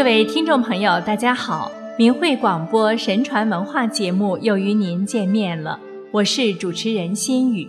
各位听众朋友，大家好！明慧广播神传文化节目又与您见面了，我是主持人心雨。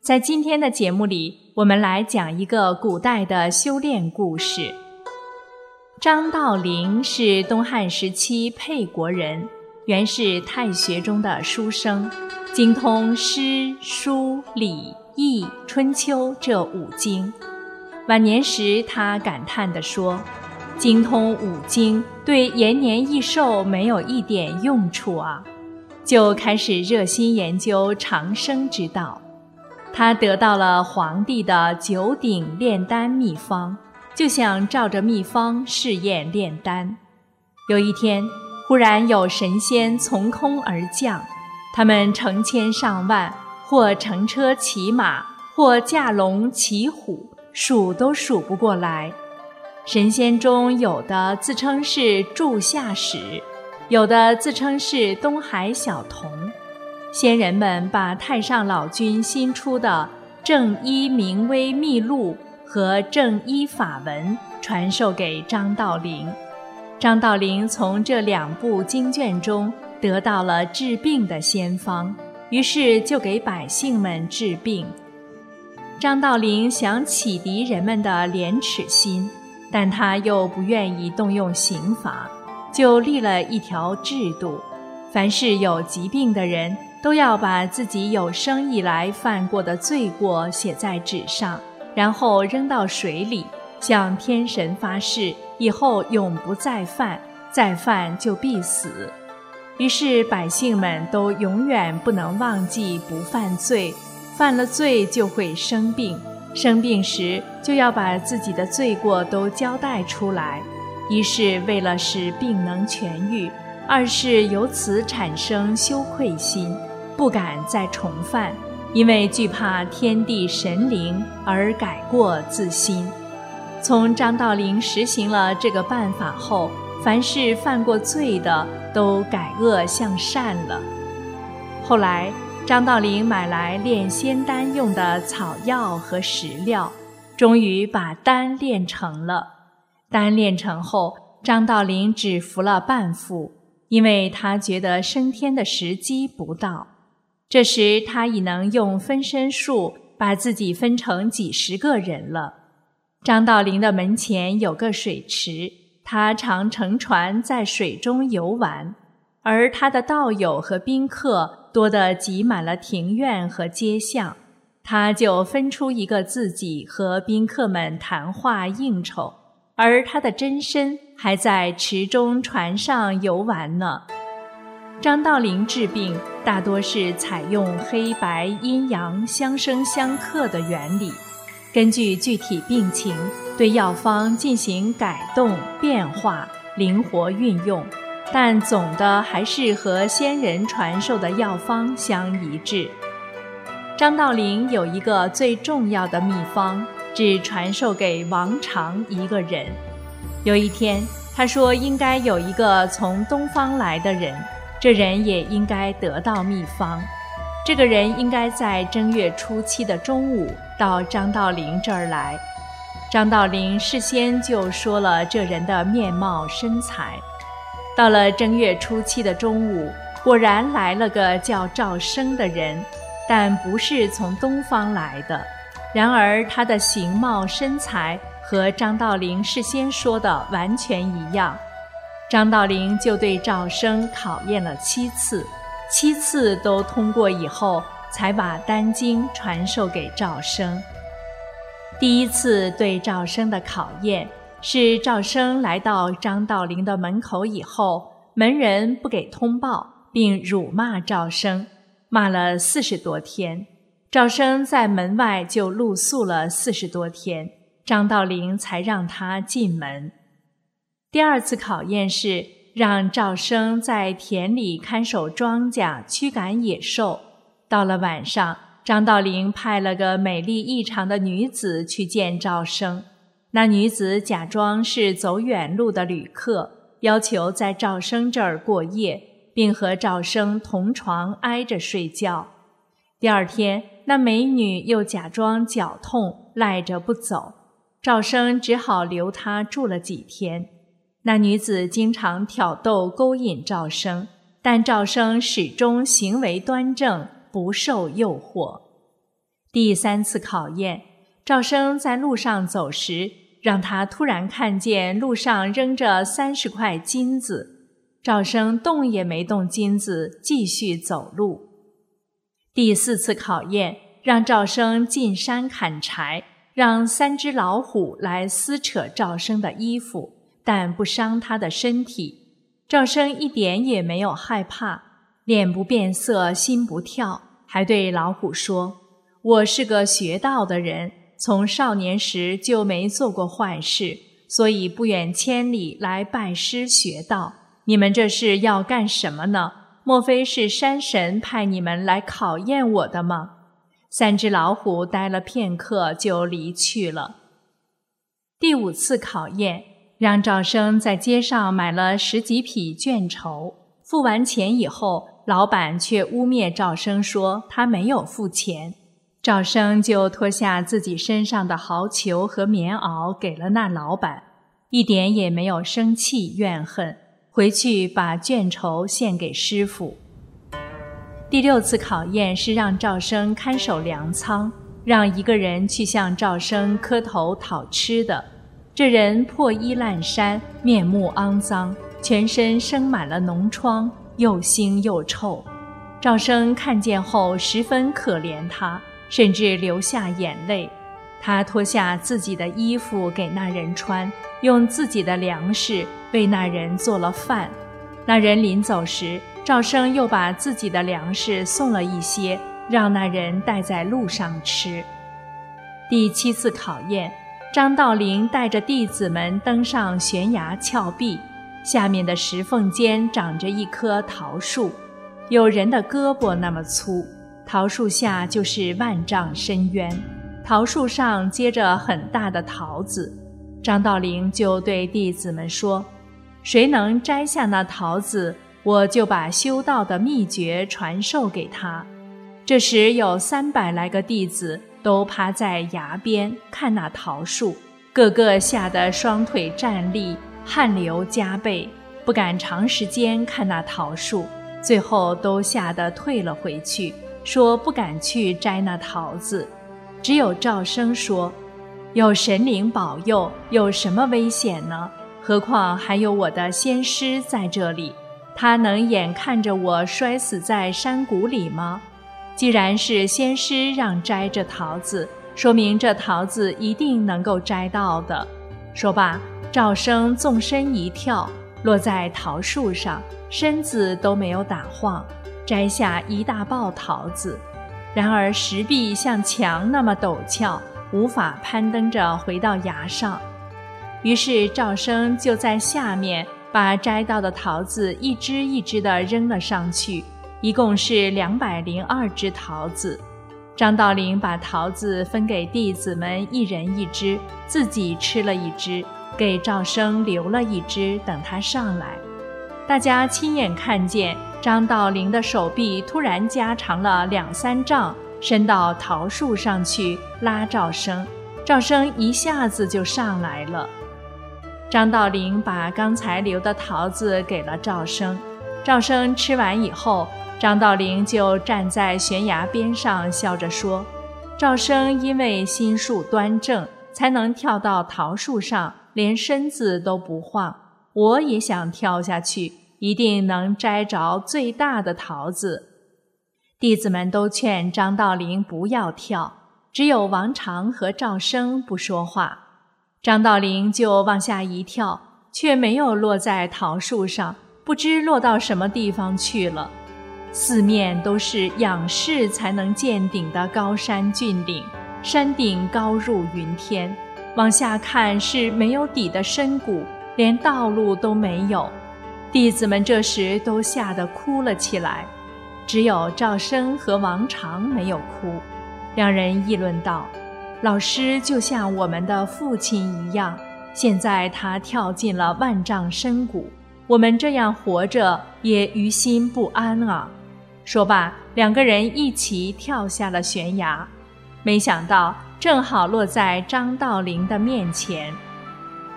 在今天的节目里，我们来讲一个古代的修炼故事。张道陵是东汉时期沛国人，原是太学中的书生，精通诗、书、礼、易、春秋这五经。晚年时，他感叹地说。精通五经，对延年益寿没有一点用处啊！就开始热心研究长生之道。他得到了皇帝的九鼎炼丹秘方，就想照着秘方试验炼丹。有一天，忽然有神仙从空而降，他们成千上万，或乘车骑马，或驾龙骑虎，数都数不过来。神仙中有的自称是柱下使，有的自称是东海小童。仙人们把太上老君新出的《正一明威秘录》和《正一法文》传授给张道陵。张道陵从这两部经卷中得到了治病的仙方，于是就给百姓们治病。张道陵想启迪人们的廉耻心。但他又不愿意动用刑罚，就立了一条制度：凡是有疾病的人，都要把自己有生以来犯过的罪过写在纸上，然后扔到水里，向天神发誓，以后永不再犯，再犯就必死。于是百姓们都永远不能忘记不犯罪，犯了罪就会生病。生病时就要把自己的罪过都交代出来，一是为了使病能痊愈，二是由此产生羞愧心，不敢再重犯，因为惧怕天地神灵而改过自新。从张道陵实行了这个办法后，凡是犯过罪的都改恶向善了。后来。张道陵买来炼仙丹用的草药和石料，终于把丹炼成了。丹炼成后，张道陵只服了半副，因为他觉得升天的时机不到。这时他已能用分身术把自己分成几十个人了。张道陵的门前有个水池，他常乘船在水中游玩，而他的道友和宾客。多得挤满了庭院和街巷，他就分出一个自己和宾客们谈话应酬，而他的真身还在池中船上游玩呢。张道陵治病大多是采用黑白阴阳相生相克的原理，根据具体病情对药方进行改动变化，灵活运用。但总的还是和先人传授的药方相一致。张道陵有一个最重要的秘方，只传授给王常一个人。有一天，他说应该有一个从东方来的人，这人也应该得到秘方。这个人应该在正月初七的中午到张道陵这儿来。张道陵事先就说了这人的面貌身材。到了正月初七的中午，果然来了个叫赵生的人，但不是从东方来的。然而他的形貌身材和张道陵事先说的完全一样。张道陵就对赵生考验了七次，七次都通过以后，才把丹经传授给赵生。第一次对赵生的考验。是赵生来到张道陵的门口以后，门人不给通报，并辱骂赵生，骂了四十多天。赵生在门外就露宿了四十多天，张道陵才让他进门。第二次考验是让赵生在田里看守庄稼，驱赶野兽。到了晚上，张道陵派了个美丽异常的女子去见赵生。那女子假装是走远路的旅客，要求在赵生这儿过夜，并和赵生同床挨着睡觉。第二天，那美女又假装脚痛，赖着不走，赵生只好留她住了几天。那女子经常挑逗勾引赵生，但赵生始终行为端正，不受诱惑。第三次考验，赵生在路上走时，让他突然看见路上扔着三十块金子，赵生动也没动金子，继续走路。第四次考验，让赵生进山砍柴，让三只老虎来撕扯赵生的衣服。但不伤他的身体，赵生一点也没有害怕，脸不变色，心不跳，还对老虎说：“我是个学道的人，从少年时就没做过坏事，所以不远千里来拜师学道。你们这是要干什么呢？莫非是山神派你们来考验我的吗？”三只老虎待了片刻，就离去了。第五次考验。让赵生在街上买了十几匹绢绸，付完钱以后，老板却污蔑赵生说他没有付钱。赵生就脱下自己身上的豪裘和棉袄给了那老板，一点也没有生气怨恨，回去把卷轴献给师傅。第六次考验是让赵生看守粮仓，让一个人去向赵生磕头讨吃的。这人破衣烂衫，面目肮脏，全身生满了脓疮，又腥又臭。赵生看见后十分可怜他，甚至流下眼泪。他脱下自己的衣服给那人穿，用自己的粮食为那人做了饭。那人临走时，赵生又把自己的粮食送了一些，让那人带在路上吃。第七次考验。张道陵带着弟子们登上悬崖峭壁，下面的石缝间长着一棵桃树，有人的胳膊那么粗。桃树下就是万丈深渊，桃树上结着很大的桃子。张道陵就对弟子们说：“谁能摘下那桃子，我就把修道的秘诀传授给他。”这时有三百来个弟子。都趴在崖边看那桃树，个个吓得双腿站立，汗流浃背，不敢长时间看那桃树，最后都吓得退了回去，说不敢去摘那桃子。只有赵生说：“有神灵保佑，有什么危险呢？何况还有我的仙师在这里，他能眼看着我摔死在山谷里吗？”既然是仙师让摘这桃子，说明这桃子一定能够摘到的。说罢，赵生纵身一跳，落在桃树上，身子都没有打晃，摘下一大抱桃子。然而石壁像墙那么陡峭，无法攀登着回到崖上。于是赵生就在下面把摘到的桃子一只一只地扔了上去。一共是两百零二只桃子，张道陵把桃子分给弟子们一人一只，自己吃了一只，给赵生留了一只，等他上来。大家亲眼看见张道陵的手臂突然加长了两三丈，伸到桃树上去拉赵生，赵生一下子就上来了。张道陵把刚才留的桃子给了赵生，赵生吃完以后。张道陵就站在悬崖边上，笑着说：“赵生因为心术端正，才能跳到桃树上，连身子都不晃。我也想跳下去，一定能摘着最大的桃子。”弟子们都劝张道陵不要跳，只有王常和赵生不说话。张道陵就往下一跳，却没有落在桃树上，不知落到什么地方去了。四面都是仰视才能见顶的高山峻岭，山顶高入云天，往下看是没有底的深谷，连道路都没有。弟子们这时都吓得哭了起来，只有赵生和王常没有哭。两人议论道：“老师就像我们的父亲一样，现在他跳进了万丈深谷，我们这样活着也于心不安啊。”说罢，两个人一起跳下了悬崖，没想到正好落在张道陵的面前。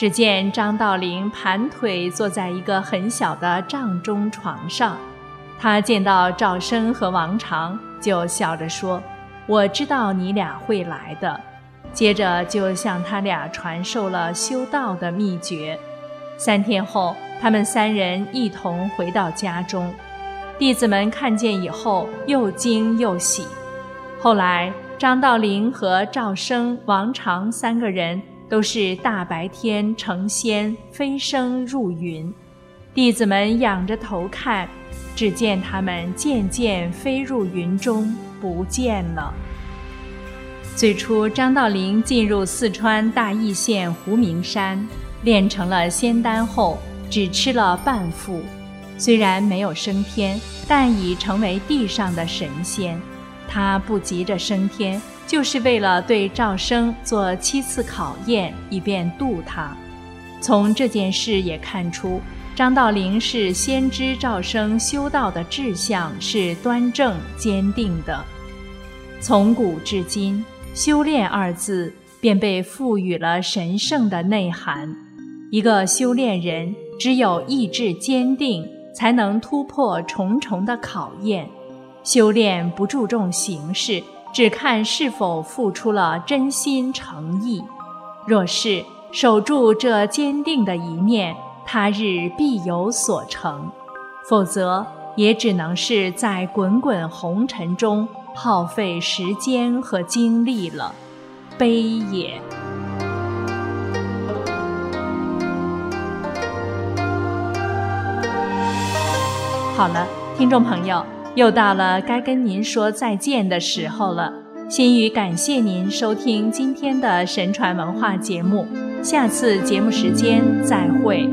只见张道陵盘腿坐在一个很小的帐中床上，他见到赵生和王常，就笑着说：“我知道你俩会来的。”接着就向他俩传授了修道的秘诀。三天后，他们三人一同回到家中，弟子们看见以后又惊又喜。后来，张道陵和赵生、王常三个人。都是大白天成仙飞升入云，弟子们仰着头看，只见他们渐渐飞入云中不见了。最初，张道陵进入四川大邑县胡明山，练成了仙丹后，只吃了半副，虽然没有升天，但已成为地上的神仙。他不急着升天。就是为了对赵生做七次考验，以便度他。从这件事也看出，张道陵是先知赵生修道的志向是端正坚定的。从古至今，“修炼”二字便被赋予了神圣的内涵。一个修炼人，只有意志坚定，才能突破重重的考验。修炼不注重形式。只看是否付出了真心诚意，若是守住这坚定的一面，他日必有所成；否则，也只能是在滚滚红尘中耗费时间和精力了，悲也。好了，听众朋友。又到了该跟您说再见的时候了，心语感谢您收听今天的神传文化节目，下次节目时间再会。